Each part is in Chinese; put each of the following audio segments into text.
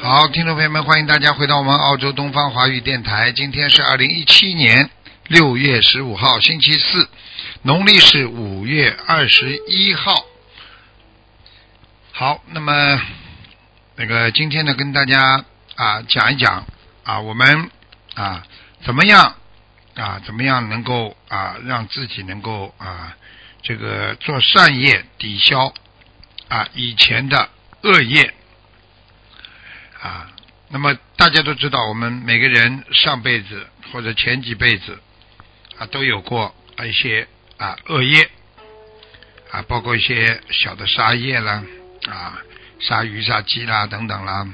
好，听众朋友们，欢迎大家回到我们澳洲东方华语电台。今天是二零一七年六月十五号，星期四，农历是五月二十一号。好，那么那个今天呢，跟大家啊讲一讲啊，我们啊怎么样啊怎么样能够啊让自己能够啊这个做善业抵消啊以前的恶业。啊，那么大家都知道，我们每个人上辈子或者前几辈子啊，都有过一些啊恶业啊，包括一些小的杀业啦啊，杀鱼杀鸡啦等等啦，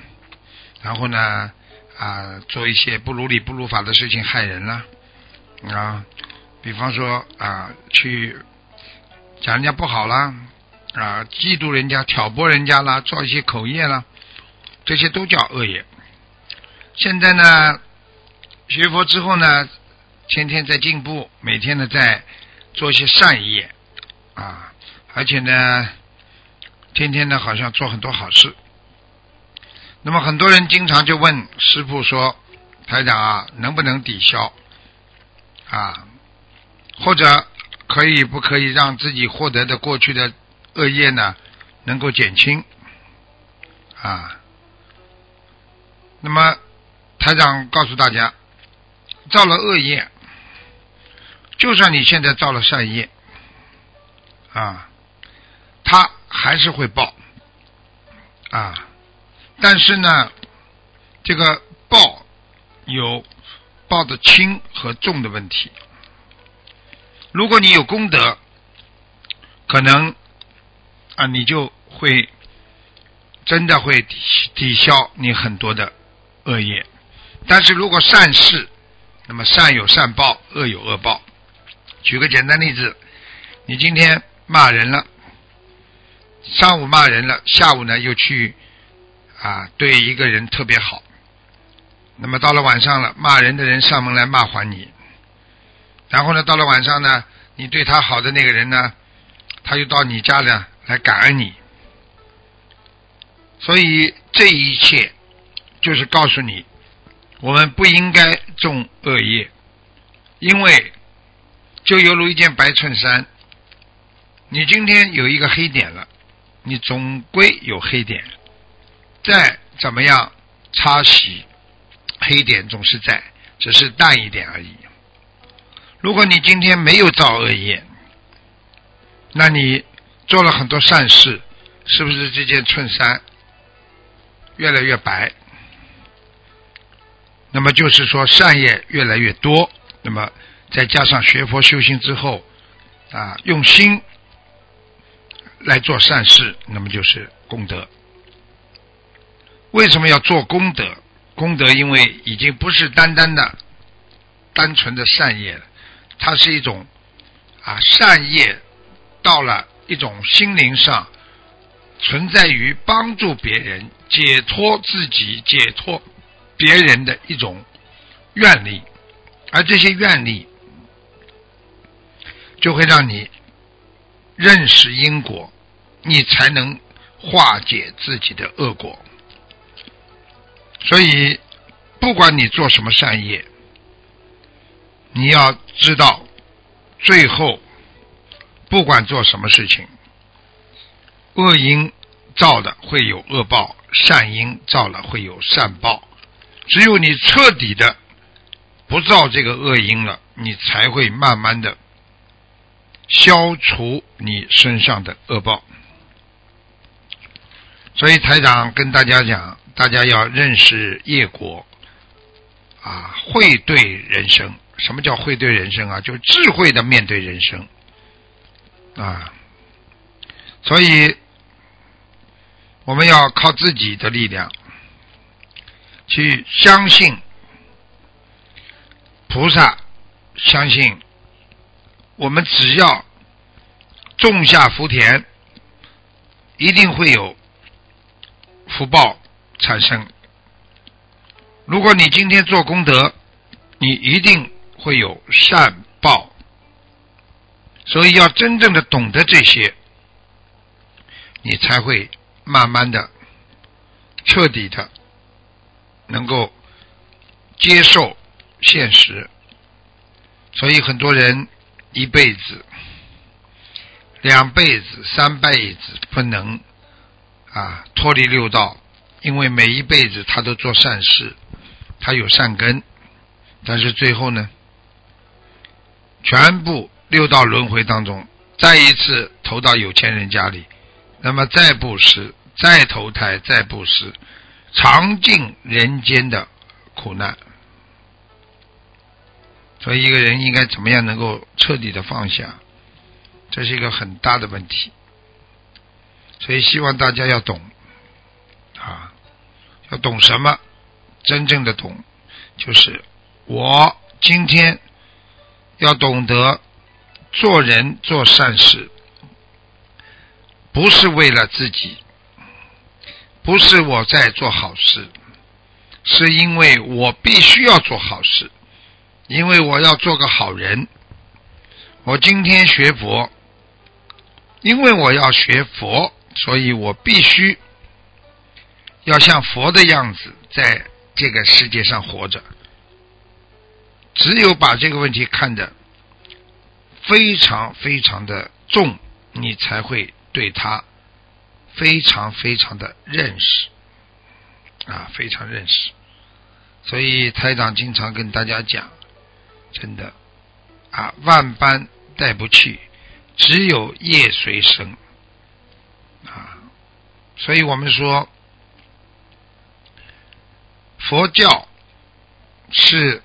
然后呢啊，做一些不如理不如法的事情害人啦啊，比方说啊，去讲人家不好啦啊，嫉妒人家、挑拨人家啦，做一些口业啦。这些都叫恶业。现在呢，学佛之后呢，天天在进步，每天呢在做一些善业啊，而且呢，天天呢好像做很多好事。那么很多人经常就问师傅说：“台长啊，能不能抵消啊？或者可以不可以让自己获得的过去的恶业呢，能够减轻啊？”那么，台长告诉大家，造了恶业，就算你现在造了善业，啊，他还是会报，啊，但是呢，这个报有报的轻和重的问题。如果你有功德，可能啊，你就会真的会抵抵消你很多的。恶业，但是如果善事，那么善有善报，恶有恶报。举个简单例子，你今天骂人了，上午骂人了，下午呢又去啊对一个人特别好，那么到了晚上了，骂人的人上门来骂还你，然后呢到了晚上呢，你对他好的那个人呢，他又到你家呢来感恩你，所以这一切。就是告诉你，我们不应该种恶业，因为就犹如一件白衬衫，你今天有一个黑点了，你总归有黑点，再怎么样擦洗，黑点总是在，只是淡一点而已。如果你今天没有造恶业，那你做了很多善事，是不是这件衬衫越来越白？那么就是说，善业越来越多，那么再加上学佛修行之后，啊，用心来做善事，那么就是功德。为什么要做功德？功德因为已经不是单单的、单纯的善业了，它是一种啊善业到了一种心灵上存在于帮助别人、解脱自己、解脱。别人的一种愿力，而这些愿力就会让你认识因果，你才能化解自己的恶果。所以，不管你做什么善业，你要知道，最后不管做什么事情，恶因造的会有恶报，善因造了会有善报。只有你彻底的不造这个恶因了，你才会慢慢的消除你身上的恶报。所以台长跟大家讲，大家要认识业果啊，会对人生。什么叫会对人生啊？就智慧的面对人生啊。所以我们要靠自己的力量。去相信菩萨，相信我们只要种下福田，一定会有福报产生。如果你今天做功德，你一定会有善报。所以要真正的懂得这些，你才会慢慢的、彻底的能够接受现实。所以很多人一辈子、两辈子、三辈子不能啊脱离六道，因为每一辈子他都做善事，他有善根，但是最后呢，全部。六道轮回当中，再一次投到有钱人家里，那么再布施，再投胎，再布施，尝尽人间的苦难。所以，一个人应该怎么样能够彻底的放下？这是一个很大的问题。所以，希望大家要懂啊，要懂什么？真正的懂，就是我今天要懂得。做人做善事，不是为了自己，不是我在做好事，是因为我必须要做好事，因为我要做个好人。我今天学佛，因为我要学佛，所以我必须要像佛的样子，在这个世界上活着。只有把这个问题看得。非常非常的重，你才会对他非常非常的认识啊，非常认识。所以台长经常跟大家讲，真的啊，万般带不去，只有业随身啊。所以我们说，佛教是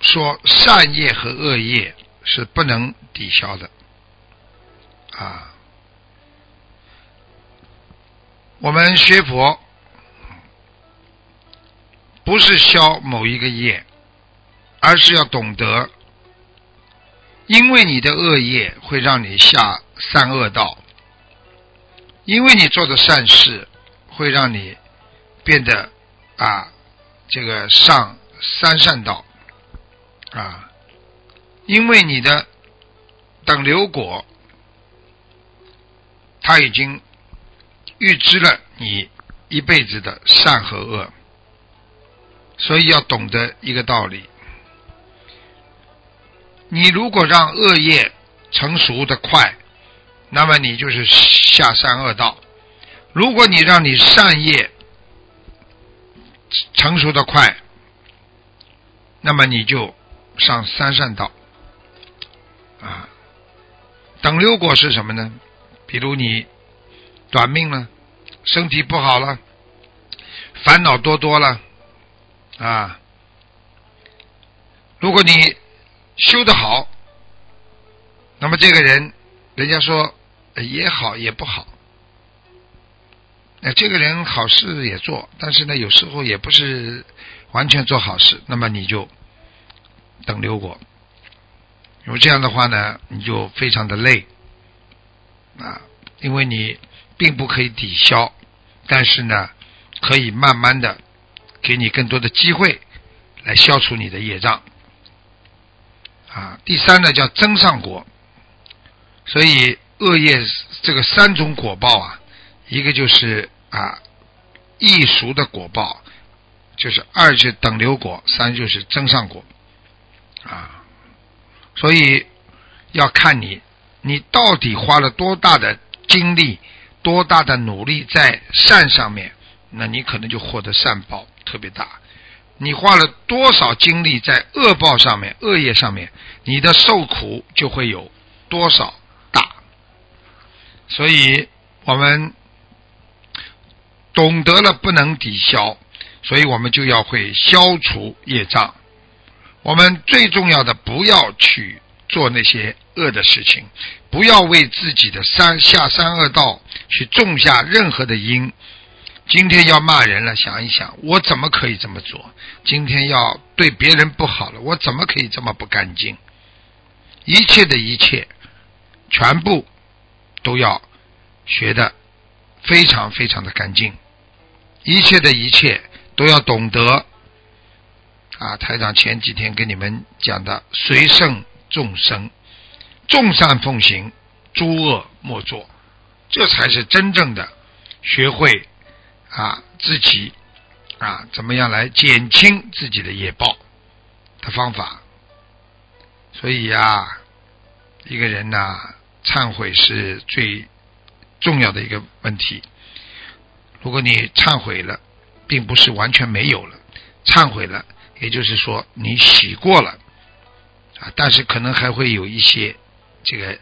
说善业和恶业。是不能抵消的啊！我们学佛不是消某一个业，而是要懂得，因为你的恶业会让你下三恶道，因为你做的善事会让你变得啊这个上三善道啊。因为你的等流果，他已经预知了你一辈子的善和恶，所以要懂得一个道理：你如果让恶业成熟的快，那么你就是下三恶道；如果你让你善业成熟的快，那么你就上三善道。啊，等流果是什么呢？比如你短命了，身体不好了，烦恼多多了啊。如果你修得好，那么这个人，人家说也好也不好。那这个人好事也做，但是呢，有时候也不是完全做好事，那么你就等流果。因为这样的话呢，你就非常的累啊，因为你并不可以抵消，但是呢，可以慢慢的给你更多的机会来消除你的业障啊。第三呢，叫增上果，所以恶业这个三种果报啊，一个就是啊易熟的果报，就是二是等流果，三就是增上果啊。所以要看你，你到底花了多大的精力、多大的努力在善上面，那你可能就获得善报特别大。你花了多少精力在恶报上面、恶业上面，你的受苦就会有多少大。所以我们懂得了不能抵消，所以我们就要会消除业障。我们最重要的，不要去做那些恶的事情，不要为自己的三下三恶道去种下任何的因。今天要骂人了，想一想，我怎么可以这么做？今天要对别人不好了，我怎么可以这么不干净？一切的一切，全部都要学的非常非常的干净。一切的一切都要懂得啊！台长前几天跟你们讲的“随圣众生，众善奉行，诸恶莫作”，这才是真正的学会。啊，自己啊，怎么样来减轻自己的业报的方法？所以呀，一个人呐，忏悔是最重要的一个问题。如果你忏悔了，并不是完全没有了，忏悔了，也就是说你洗过了啊，但是可能还会有一些这个。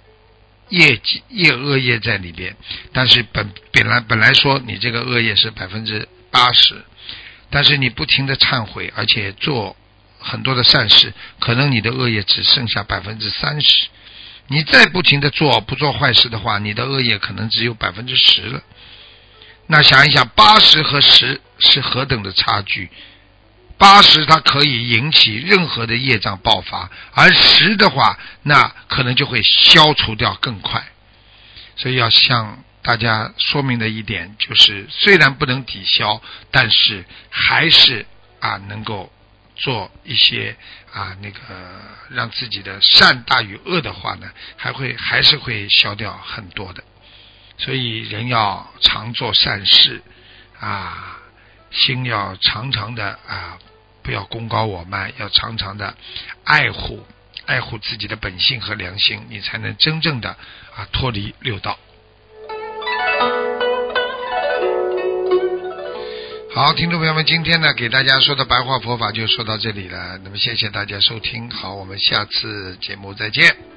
业绩业恶业在里边，但是本本来本来说你这个恶业是百分之八十，但是你不停的忏悔，而且做很多的善事，可能你的恶业只剩下百分之三十。你再不停的做不做坏事的话，你的恶业可能只有百分之十了。那想一想，八十和十是何等的差距？八十它可以引起任何的业障爆发，而十的话，那可能就会消除掉更快。所以要向大家说明的一点就是，虽然不能抵消，但是还是啊能够做一些啊那个让自己的善大于恶的话呢，还会还是会消掉很多的。所以人要常做善事啊。心要常常的啊，不要功高我慢，要常常的爱护爱护自己的本性和良心，你才能真正的啊脱离六道。好，听众朋友们，今天呢给大家说的白话佛法就说到这里了，那么谢谢大家收听，好，我们下次节目再见。